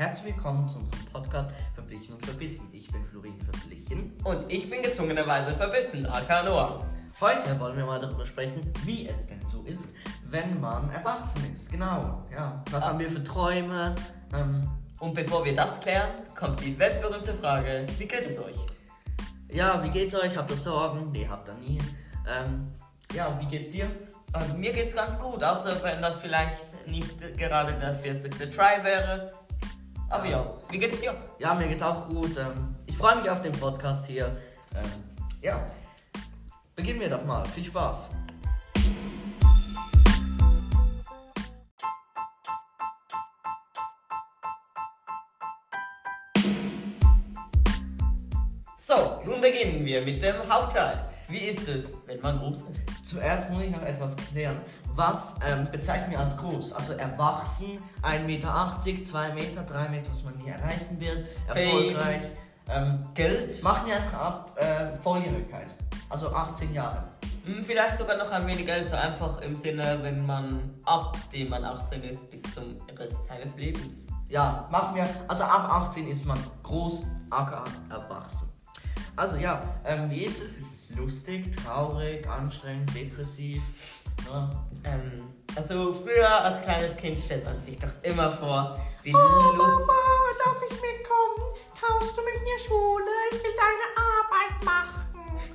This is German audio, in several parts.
Herzlich willkommen zu unserem Podcast Verblichen und Verbissen. Ich bin Florin Verblichen. Und ich bin gezwungenerweise verbissen, aka Noah. Heute wollen wir mal darüber sprechen, wie es denn so ist, wenn man erwachsen ist. Genau, ja. Was Ah. haben wir für Träume? Ähm, Und bevor wir das klären, kommt die weltberühmte Frage: Wie geht es euch? ja, wie geht's euch? Habt ihr Sorgen? Nee, habt ihr nie. Ähm, ja, wie geht's dir? Äh, mir geht's ganz gut, außer wenn das vielleicht nicht gerade der 40. Try wäre. Aber Ja. wie geht's dir? Ja, mir geht's auch gut. Ähm, ich freue mich auf den Podcast hier. Ähm, ja, beginnen wir doch mal. Viel Spaß. So, nun beginnen wir mit dem Hauptteil. Wie ist es, wenn man groß ist? Zuerst muss ich noch etwas klären. Was ähm, bezeichnen wir als groß? Also erwachsen, 1,80 Meter, 2 Meter, 3 Meter, was man nie erreichen wird, erfolgreich. Ähm, Geld? machen wir einfach ab äh, Volljährigkeit. Also 18 Jahre. Hm, Vielleicht sogar noch ein wenig älter, einfach im Sinne, wenn man ab dem man 18 ist, bis zum Rest seines Lebens. Ja, machen wir. Also ab 18 ist man groß, aka erwachsen. Also ja, ähm, wie ist es? Lustig, traurig, anstrengend, depressiv? Ja. Ähm, also früher als kleines Kind stellt man sich doch immer vor, wie Oh, lustig. darf ich mitkommen? Tauschst du mit mir Schule? Ich will deine Arbeit machen.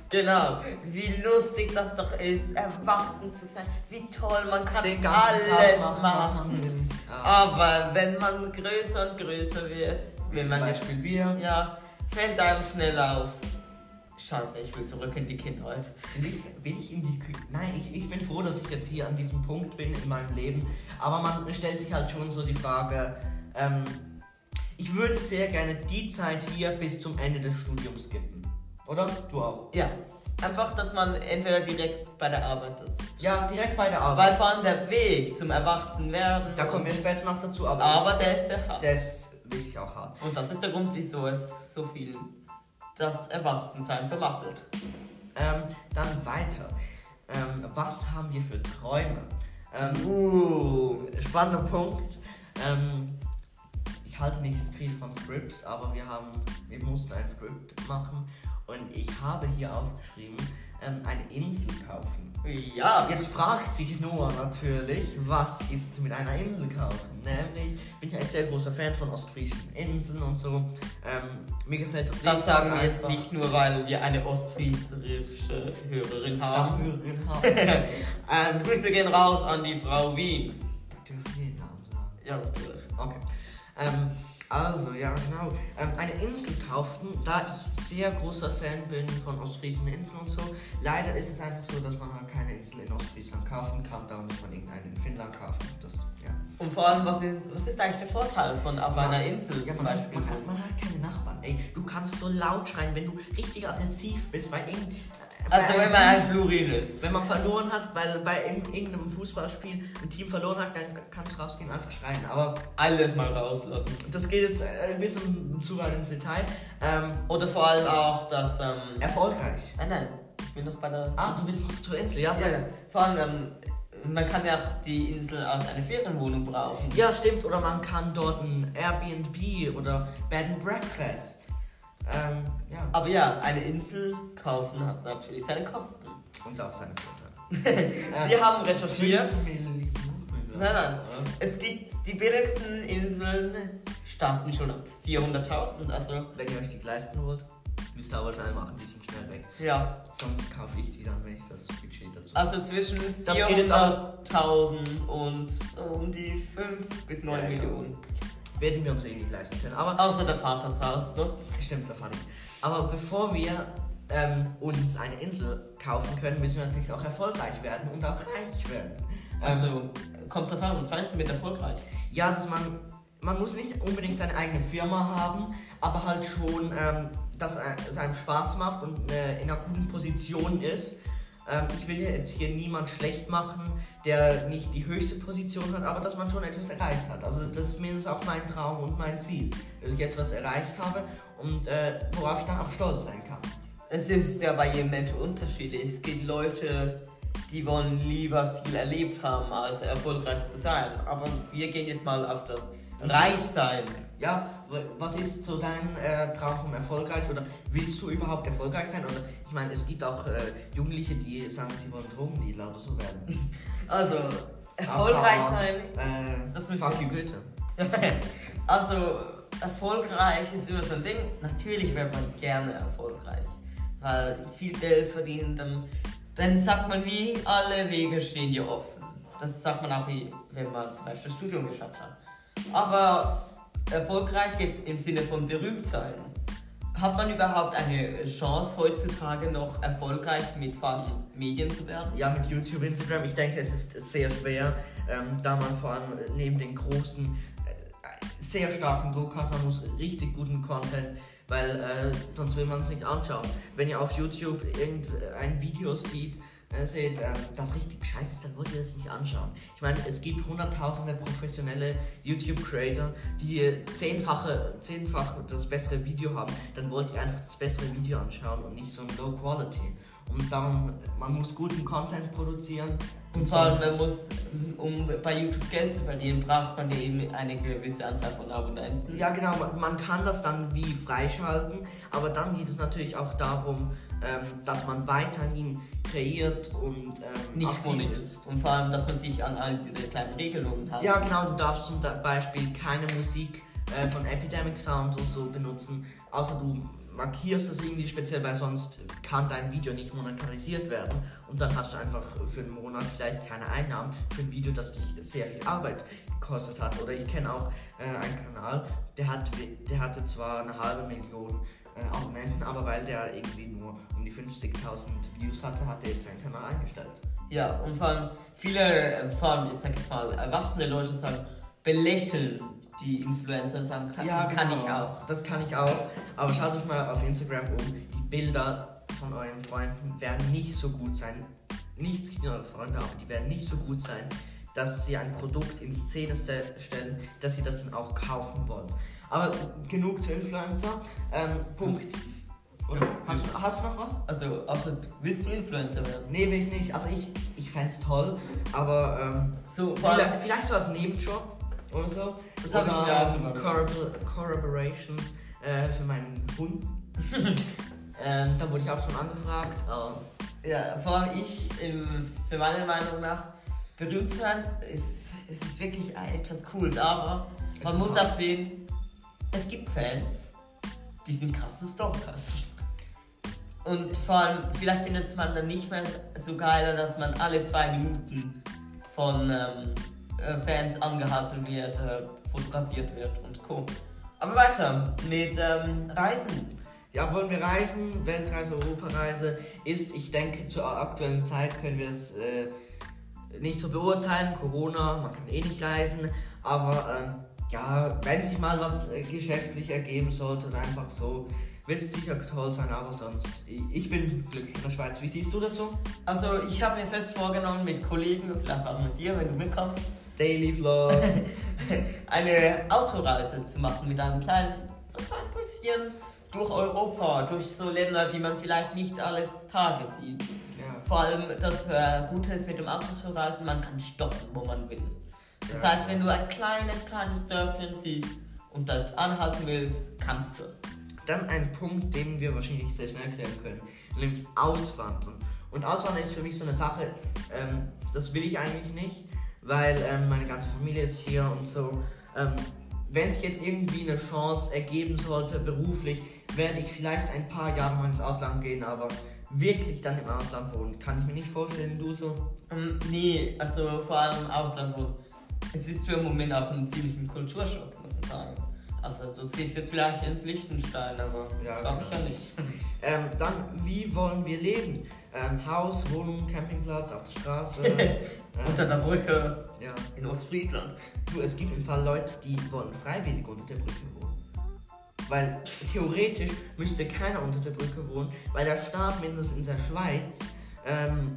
Genau, wie lustig das doch ist, erwachsen zu sein. Wie toll, man kann alles Tag machen, machen. Ja. Aber wenn man größer und größer wird, Wie wenn zum man Beispiel wir. ja, fällt einem schnell auf. Scheiße, ich will zurück in die Kindheit. Ich, will ich in die Küche? Nein, ich, ich bin froh, dass ich jetzt hier an diesem Punkt bin in meinem Leben. Aber man stellt sich halt schon so die Frage, ähm, ich würde sehr gerne die Zeit hier bis zum Ende des Studiums skippen. Oder? Du auch. Ja, einfach, dass man entweder direkt bei der Arbeit ist. Ja, direkt bei der Arbeit. Weil vor allem der Weg zum Erwachsenwerden. da kommen wir später noch dazu, aber, Aber der ist sehr hart. der ist wirklich auch hart. Und das ist der Grund, wieso es so viel das Erwachsensein vermasselt. Ähm, dann weiter. Ähm, was haben wir für Träume? Ähm, Uh. Spannender Punkt. Ähm, ich halte nicht viel von Scripts, aber wir haben, wir mussten ein Script machen und ich habe hier aufgeschrieben, ähm, eine Insel kaufen. Ja. Jetzt fragt sich Noah natürlich, was ist mit einer Insel kaufen? Nämlich, ich bin ja ein sehr großer Fan von ostfriesischen Inseln und so. Ähm, mir gefällt das Das sagen wir jetzt nicht nur, weil wir eine ostfriesische Hörerin haben. Stammhörerin haben. Ähm, Grüße gehen raus an die Frau Wien. Dürfen wir den Namen sagen? Ja, natürlich. Okay. Ähm, also, ja, genau. Ähm, eine Insel kauften, da ich sehr großer Fan bin von ostfriesischen Inseln und so. Leider ist es einfach so, dass man halt keine Insel in Ostfriesland kaufen kann. Da muss man irgendeine in Finnland kaufen. Das, ja. Und vor allem, was ist, was ist eigentlich der Vorteil von auf einer Insel ja, zum man, Beispiel? Hat, man, hat, man hat keine Nachbarn. Ey, du kannst so laut schreien, wenn du richtig aggressiv bist bei irgend- also wenn man ein Florin ist. wenn man verloren hat, weil bei irgend- irgendeinem Fußballspiel ein Team verloren hat, dann kannst du rausgehen und einfach schreien. Aber Alles mal rauslassen. das geht jetzt äh, ein bisschen zu weit ins Detail. Ähm, Oder vor allem auch, dass... Ähm, erfolgreich. nein, nein, ich bin noch bei der... Ah, du bist zur Insel, ja, sag. Ja, vor allem, ähm, man kann ja auch die Insel als eine Ferienwohnung brauchen. Ja, stimmt. Oder man kann dort ein Airbnb oder Bed and Breakfast. Ähm, ja. Aber ja, eine Insel kaufen hat natürlich seine Kosten. Und auch seine Vorteile. Wir haben recherchiert. Nein, nein. Es gibt die billigsten Inseln starten schon ab 400.000. Also, Wenn ihr euch die leisten wollt, müsst ihr aber schnell machen, die sind schnell weg. ja. Sonst kaufe ich die dann, wenn ich das Budget dazu Also zwischen Das geht jetzt aber- 400.000 und so um die 5 bis 9 Ja. Millionen. Werden wir uns eh nicht leisten können. Aber Außer der Vater zahlt ne? Stimmt, fand ich. Aber bevor wir ähm, uns eine Insel kaufen können, müssen wir natürlich auch erfolgreich werden und auch reich werden. Ähm, Also, kommt drauf an, was meinst du mit erfolgreich? ja, dass man, man muss nicht unbedingt seine eigene Firma haben, aber halt schon, ähm, dass äh, es einem Spaß macht und äh, in einer guten Position ist. Ähm, ich will jetzt hier niemand schlecht machen, der nicht die höchste Position hat, aber dass man schon etwas erreicht hat. Also das ist mindestens auch mein Traum und mein Ziel, dass ich etwas erreicht habe und äh, worauf ich dann auch stolz sein kann. Es ist ja bei jedem Menschen unterschiedlich. Es gibt Leute, die wollen lieber viel erlebt haben, als erfolgreich zu sein. Aber wir gehen jetzt mal auf das Reichsein Ja, was ist so dein äh, Traum vom erfolgreich oder willst du überhaupt erfolgreich sein? Oder ich meine, es gibt auch äh, Jugendliche, die sagen, sie wollen Drogendealer oder so werden. Also, erfolgreich Aber, sein. Äh, Das müssen fuck you Goethe. also, erfolgreich ist immer so ein Ding. Natürlich wäre man gerne erfolgreich. Weil viel Geld verdienen, dann, dann sagt man nie, alle Wege stehen dir offen. Das sagt man auch, wie, wenn man zum Beispiel das Studium geschafft hat. Aber erfolgreich jetzt im Sinne von berühmt sein. Hat man überhaupt eine Chance, heutzutage noch erfolgreich mit Medien zu werden? Ja, mit YouTube, Instagram, ich denke, es ist sehr schwer, ähm, da man vor allem neben den großen, äh, sehr starken Druck hat, man muss richtig guten Content, weil äh, sonst will man es nicht anschauen. Wenn ihr auf YouTube irgendein Video sieht, äh, seht, ähm, das richtig scheiße ist, dann wollt ihr das nicht anschauen. Ich meine, es gibt hunderttausende professionelle YouTube-Creator, die zehnfache, zehnfach das bessere Video haben. Dann wollt ihr einfach das bessere Video anschauen und nicht so ein Low Quality. Und darum, man muss guten Content produzieren. Und vor allem, man muss, um bei YouTube Geld zu verdienen, braucht man eben eine gewisse Anzahl von Abonnenten. Ja, genau, man kann das dann wie freischalten, aber dann geht es natürlich auch darum, ähm, dass man weiterhin kreiert und ähm, Nicht aktiv ist. Und vor allem, dass man sich an all diese kleinen Regelungen hält. Ja, genau, du darfst zum Beispiel keine Musik äh, von Epidemic Sound oder so benutzen, außer du markierst das irgendwie speziell, weil sonst kann dein Video nicht monetarisiert werden und dann hast du einfach für einen Monat vielleicht keine Einnahmen für ein Video, das dich sehr viel Arbeit gekostet hat. Oder ich kenne auch äh, einen Kanal, der, hat, der hatte zwar eine halbe Million äh, Abonnenten, aber weil der irgendwie nur um die 50.000 Views hatte, hat er jetzt seinen Kanal eingestellt. Ja, und vor allem viele, äh, vor allem, ich sag jetzt mal, erwachsene Leute sagen, belächeln die Influencer und sagen, kann, das kann ich genau. auch. Das kann ich auch. Aber schaut euch mal auf Instagram um. Die Bilder von euren Freunden werden nicht so gut sein. Nichts gegen eure Freunde, aber die werden nicht so gut sein, dass sie ein Produkt in Szene ste- stellen, dass sie das dann auch kaufen wollen. Aber genug zu Influencer. Ähm, Punkt. Oder? Hast, du- hast du noch was? Also, absolut, willst du Influencer werden? Nee, will ich nicht. Also ich, ich fände es toll, aber ähm, So, vielleicht, vielleicht so als Nebenjob oder so. Das hab ich. Corrobor- Corroborations äh, für meinen Hund. ähm, da wurde ich auch schon angefragt. aber ja, vor allem ich, im, für meine Meinung nach, berühmt sein, ist, es ist wirklich etwas Cooles, aber man ist muss auch sehen, es gibt Fans, die sind krasse Stalkers. Und vor allem, vielleicht findet man dann nicht mehr so geil, dass man alle zwei Minuten von ähm, äh, Fans angehalten wird, äh, fotografiert wird und Co. Aber weiter mit ähm, Reisen. ja, wollen wir reisen? Weltreise, Europareise ist, ich denke, zur aktuellen Zeit können wir es äh, nicht so beurteilen. Corona, man kann eh nicht reisen. Aber ähm, ja, wenn sich mal was äh, geschäftlich ergeben sollte oder einfach so, wird es sicher toll sein. Aber sonst, ich, ich bin glücklich in der Schweiz. Wie siehst du das so? Also ich habe mir fest vorgenommen mit Kollegen, vielleicht auch mit dir, wenn du mitkommst, Daily Vlogs. eine Autoreise zu machen mit einem kleinen, kleinen bisschen durch Europa, durch so Länder, die man vielleicht nicht alle Tage sieht. ja. Vor allem das äh, Gute ist mit dem Auto zu reisen, man kann stoppen, wo man will. Das heißt, wenn du ein kleines, kleines Dörfchen siehst und dort anhalten willst, kannst du. Dann ein Punkt, den wir wahrscheinlich sehr schnell klären können, nämlich Auswandern. Und Auswandern ist für mich so eine Sache, ähm, das will ich eigentlich nicht, weil ähm, meine ganze Familie ist hier und so. Ähm, wenn sich jetzt irgendwie eine Chance ergeben sollte, beruflich, werde ich vielleicht ein paar Jahre mal ins Ausland gehen, aber wirklich dann im Ausland wohnen, kann ich mir nicht vorstellen, du so. Ähm, nee, also vor allem im Ausland, wo es ist für den Moment auch ein ziemlichen Kulturschock, muss man sagen. Also du ziehst jetzt vielleicht ins Liechtenstein, aber Ja, glaube ich genau. ja nicht. Ähm, dann, wie wollen wir leben? Ähm, Haus, Wohnung, Campingplatz, auf der Straße. ähm, Unter der Brücke ja. in Ostfriesland. Du, es gibt im Fall Leute, die wollen freiwillig unter der Brücke wohnen. Weil theoretisch müsste keiner unter der Brücke wohnen, weil der Staat mindestens in der Schweiz ähm,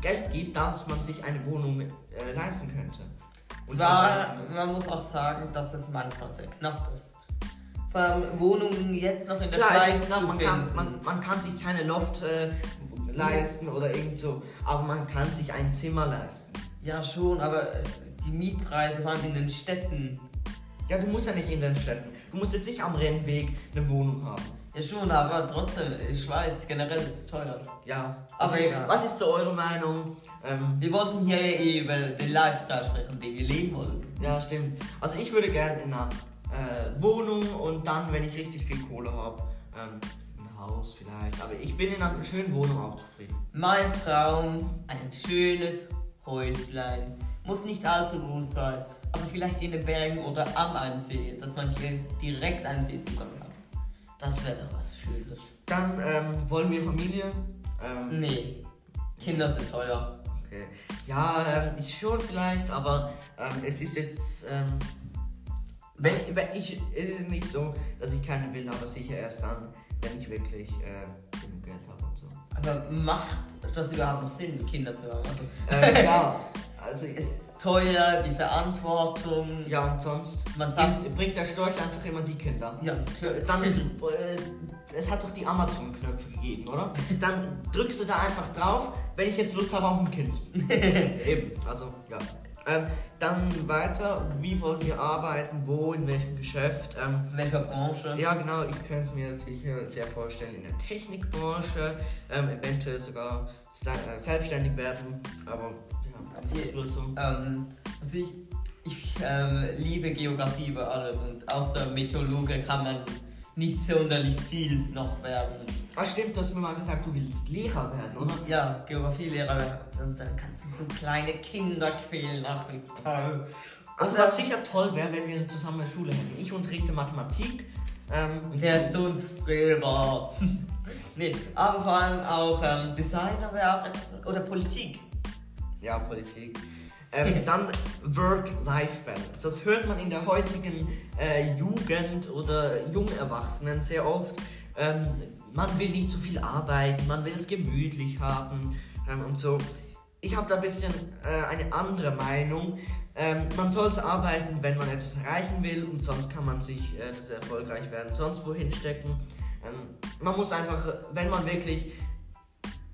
Geld gibt, dass man sich eine Wohnung äh, leisten könnte. Und Zwar, man muss auch sagen, dass es manchmal sehr knapp ist. Vor allem Wohnungen jetzt noch in der Klar, es Schweiz ist knapp, zu man, finden. kann, man, man kann sich keine Loft äh, leisten oder irgend so, aber man kann sich ein Zimmer leisten. ja schon, aber äh, die Mietpreise, allem in den Städten, Ja, du musst ja nicht in den Städten. Du musst jetzt nicht am Rennweg eine Wohnung haben. Ja schon, aber trotzdem, die Schweiz generell ist teuer. Ja. Aber Also, egal. was ist so eure Meinung? Ähm, Wir wollten hier eh über den Lifestyle sprechen, den wir leben wollen. ja, stimmt. Also ich würde gerne in einer äh, Wohnung und dann, wenn ich richtig viel Kohle habe, ähm, ein Haus vielleicht. Aber ich bin in einer schönen Wohnung auch zufrieden. Mein Traum, ein schönes Häuslein. Muss nicht allzu groß sein, aber vielleicht in den Bergen oder am Einsee, dass man hier direkt einen Seezugang hat. Das wäre doch was Schönes. Dann ähm, wollen wir Familie. Ähm, Nee, Kinder sind teuer. Okay. Ja, ähm, ich schon vielleicht, aber ähm, es ist jetzt. Ähm, wenn, wenn ich, es ist nicht so, dass ich keine will, aber sicher erst dann, wenn ich wirklich äh, genug Geld habe und so. Aber macht das überhaupt noch Sinn, Kinder zu haben? Also, Ähm, ja, also ist teuer, die Verantwortung. ja und sonst Man sagt, bringt, bringt der Storch einfach immer die Kinder. ja, Dann, äh, es hat doch die Amazon-Knöpfe gegeben, oder? Dann drückst du da einfach drauf, wenn ich jetzt Lust habe auf ein Kind. Eben, also ja. Ähm, dann weiter, wie wollen wir arbeiten, wo, in welchem Geschäft? Ähm, in welcher Branche? ja, genau, ich könnte mir sicher sehr vorstellen, in der Technikbranche, ähm, eventuell sogar se äh, selbstständig werden, aber Ähm, also ich, ich ähm, liebe Geografie über alles und außer Meteorologe kann man nicht sonderlich viel noch werden. Ah, stimmt, du hast mir mal gesagt, du willst Lehrer werden, oder? Ja, Geografielehrer werden. und dann kannst du so kleine Kinder quälen. Ach, wie toll. Also was sicher toll wäre, wenn wir zusammen eine Schule hätten. Ich unterrichte Mathematik. Ähm, Der ist so ein Streber. nee, aber vor allem auch ähm, Designer wäre auch etwas. Oder Politik. Ja, Politik. Ähm, dann Work-Life-Balance. Das hört man in der heutigen äh, Jugend oder Jungerwachsenen sehr oft. Ähm, man will nicht zu viel arbeiten, man will es gemütlich haben ähm, und so. Ich habe da ein bisschen äh, eine andere Meinung. Ähm, man sollte arbeiten, wenn man etwas erreichen will und sonst kann man sich äh, das erfolgreich werden sonst wohin stecken. Ähm, man muss einfach, wenn man wirklich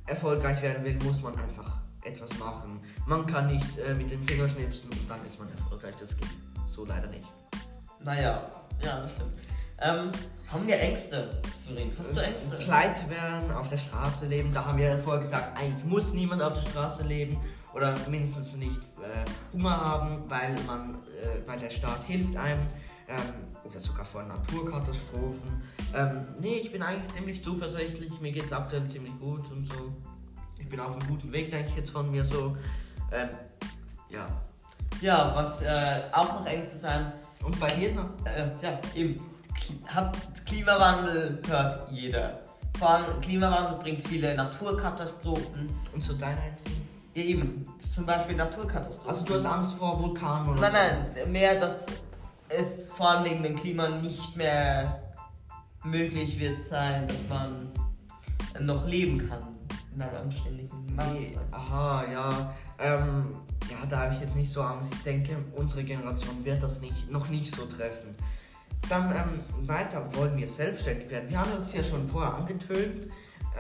erfolgreich werden will, muss man einfach etwas machen. Man kann nicht äh, mit den Fingern schnipsen und dann ist man erfolgreich. Das geht so leider nicht. Naja, ja, das stimmt. Ähm, haben wir Ängste, Florin? Hast du Ängste? Pleite werden, auf der Straße leben. Da haben wir ja vorher gesagt, eigentlich muss niemand auf der Straße leben oder mindestens nicht äh, Hunger haben, weil man, äh, weil der Staat hilft einem ähm, oder sogar vor Naturkatastrophen. Ähm, nee, ich bin eigentlich ziemlich zuversichtlich. Mir geht es aktuell ziemlich gut und so. Ich bin auf einem guten Weg, denke ich jetzt von mir so. Ähm, ja. Ja, was äh, auch noch Ängste sein. Und bei dir noch? Äh, ja, eben. Hat, Klimawandel hört jeder. Vor allem Klimawandel bringt viele Naturkatastrophen. Und so deine Ängste? Ja, eben, zum Beispiel Naturkatastrophen. Also du hast Angst vor Vulkanen oder Nein, so? nein, mehr, dass es vor allem wegen dem Klima nicht mehr möglich wird sein, dass man noch leben kann in einem anständigen Nee, Maße. aha, ja. Ähm, ja, da habe ich jetzt nicht so Angst. Ich denke, unsere Generation wird das nicht, noch nicht so treffen. Dann ähm, weiter wollen wir selbstständig werden. Wir haben das ja schon vorher angetönt,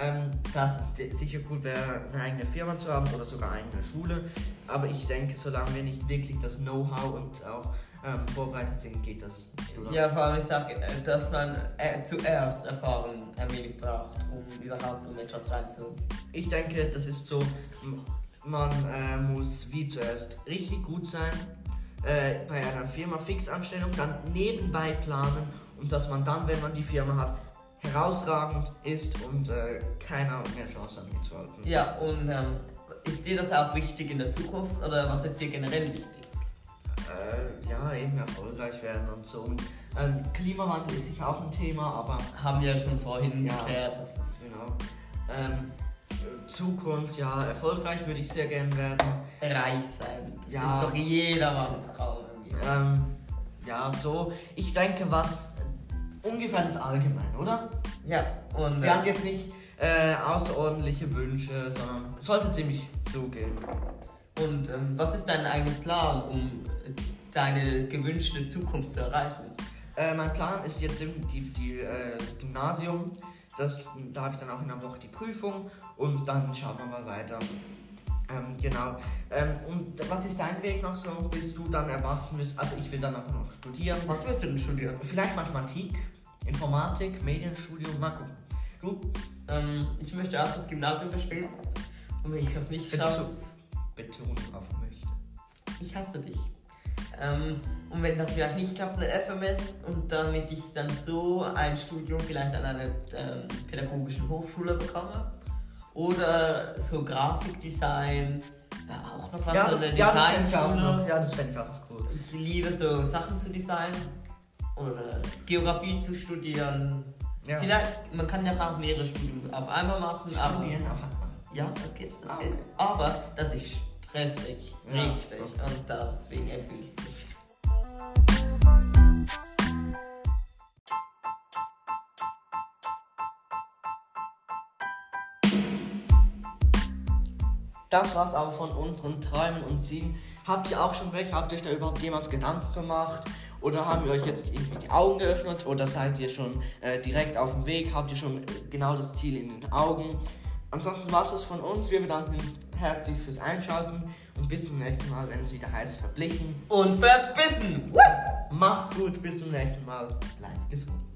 ähm, dass es si- sicher gut wäre, eine eigene Firma zu haben oder sogar eine eigene Schule. Aber ich denke, solange wir nicht wirklich das Know-how und auch ähm, vorbereitet sind, geht das nicht, oder? Ja, vor allem ich sage, äh, dass man äh, zuerst Erfahrung ein wenig braucht, um überhaupt um etwas reinzu. Ich denke, das ist so, man äh, muss wie zuerst richtig gut sein, äh, bei einer Firma Fixanstellung, dann nebenbei planen und dass man dann, wenn man die Firma hat, herausragend ist und äh, keiner mehr Chance hat mitzuhalten. Ja, und ähm, ist dir das auch wichtig in der Zukunft oder was ist dir generell wichtig? Äh, ja, eben erfolgreich werden und so. Und, ähm, Klimawandel ist sicher auch ein Thema, aber Haben wir ja schon vorhin Ja. geklärt, das ist genau. Ähm, äh, Zukunft, ja, erfolgreich würde ich sehr gern werden. reich sein. Das Ja. ist doch jedermanns Traum. Ähm, ja, so. Ich denke, was ungefähr das Allgemein, oder? Ja, und Wir haben äh, jetzt nicht äh, außerordentliche Wünsche, sondern sollte ziemlich zugehen. Und ähm, was ist dein eigener Plan, um deine gewünschte Zukunft zu erreichen? Äh, mein Plan ist jetzt definitiv die, äh, das Gymnasium. Das, da habe ich dann auch in einer Woche die Prüfung und dann schaut man mal weiter. Ähm, genau. Ähm, und was ist dein Weg noch so, bis du dann erwachsen bist? Also ich will dann auch noch studieren. Was willst du denn studieren? Vielleicht Mathematik, Informatik, Medienstudium, mal gucken. Du? Ähm, ich möchte auch das Gymnasium bestehen. Und wenn ich das nicht schaffe, Betonung auf möchte. ich hasse dich. Ähm, und wenn das vielleicht nicht klappt, eine FMS und damit ich dann so ein Studium vielleicht an einer ähm, pädagogischen Hochschule bekomme. Oder so Grafikdesign, da auch noch was, Ja, so eine ja, ich Designschule. Ja, das fände ich auch noch cool. Ich liebe so Sachen zu designen oder Geografie zu studieren. Ja. Vielleicht, man kann ja auch mehrere Studien auf einmal machen, aber Studieren auf einmal. ja, das geht, das Ah, geht. okay. Aber das ist stressig, Ja, richtig. okay. Und deswegen empfehle ich es nicht. Das war's aber von unseren Träumen und Zielen. Habt ihr auch schon welche? Habt ihr euch da überhaupt jemals Gedanken gemacht? Oder haben wir euch jetzt irgendwie die Augen geöffnet? Oder seid ihr schon äh, direkt auf dem Weg? Habt ihr schon äh, genau das Ziel in den Augen? Ansonsten war's das von uns. Wir bedanken uns herzlich fürs Einschalten und bis zum nächsten Mal, wenn es wieder heißt Verblichen. Und verbissen! Macht's gut, bis zum nächsten Mal. Bleibt gesund.